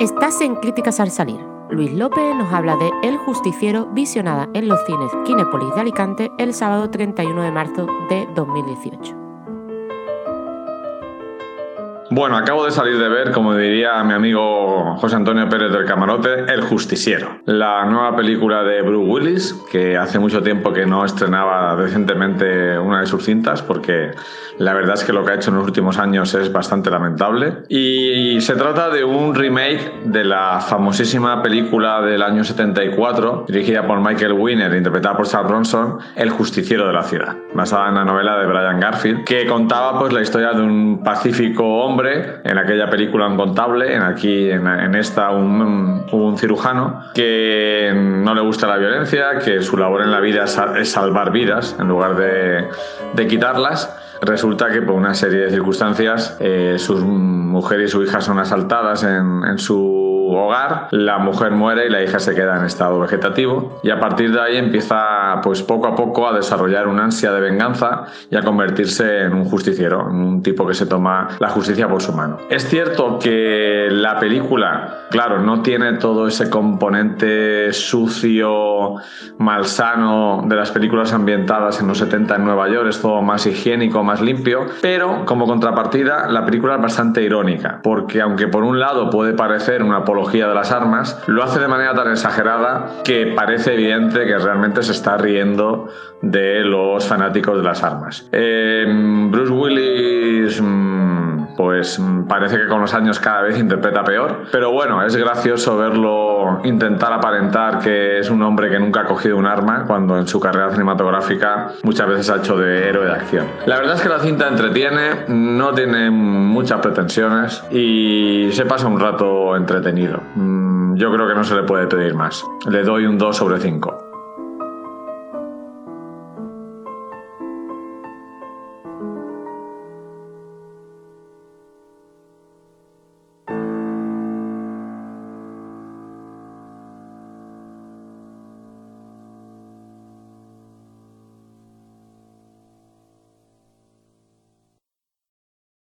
Estás en Críticas al Salir. Luis López nos habla de El Justiciero, visionada en los cines Kinépolis de Alicante el sábado 31 de marzo de 2018. Bueno, acabo de salir de ver, como diría mi amigo José Antonio Pérez del Camarote, El Justiciero, la nueva película de Bruce Willis, que hace mucho tiempo que no estrenaba decentemente una de sus cintas, porque la verdad es que lo que ha hecho en los últimos años es bastante lamentable. Y se trata de un remake de la famosísima película del año 74, dirigida por Michael Winner, interpretada por Charles Bronson, El Justiciero de la Ciudad, basada en la novela de Brian Garfield, que contaba pues la historia de un pacífico hombre en aquella película un contable, en aquí en, esta un, un, cirujano que no le gusta la violencia, que su labor en la vida es, salvar vidas en lugar de, de quitarlas. Resulta que por una serie de circunstancias eh, sus mujer y su hija son asaltadas en, en su hogar, la mujer muere y la hija se queda en estado vegetativo y a partir de ahí empieza pues poco a poco a desarrollar una ansia de venganza y a convertirse en un justiciero, en un tipo que se toma la justicia por su mano. Es cierto que la película, claro, no tiene todo ese componente sucio, malsano de las películas ambientadas en los 70 en Nueva York, es todo más higiénico, más limpio, pero como contrapartida la película es bastante irónica, porque aunque por un lado puede parecer una apología de las armas, lo hace de manera tan exagerada que parece evidente que realmente se está riendo de los fanáticos de las armas. Eh, Bruce Willis pues mm, parece que con los años cada vez interpreta peor, pero bueno, es gracioso verlo intentar aparentar que es un hombre que nunca ha cogido un arma cuando en su carrera cinematográfica muchas veces ha hecho de héroe de acción. La verdad es que la cinta entretiene, no tiene muchas pretensiones y se pasa un rato entretenido. Mm, yo creo que no se le puede pedir más. Le doy un 2 sobre 5.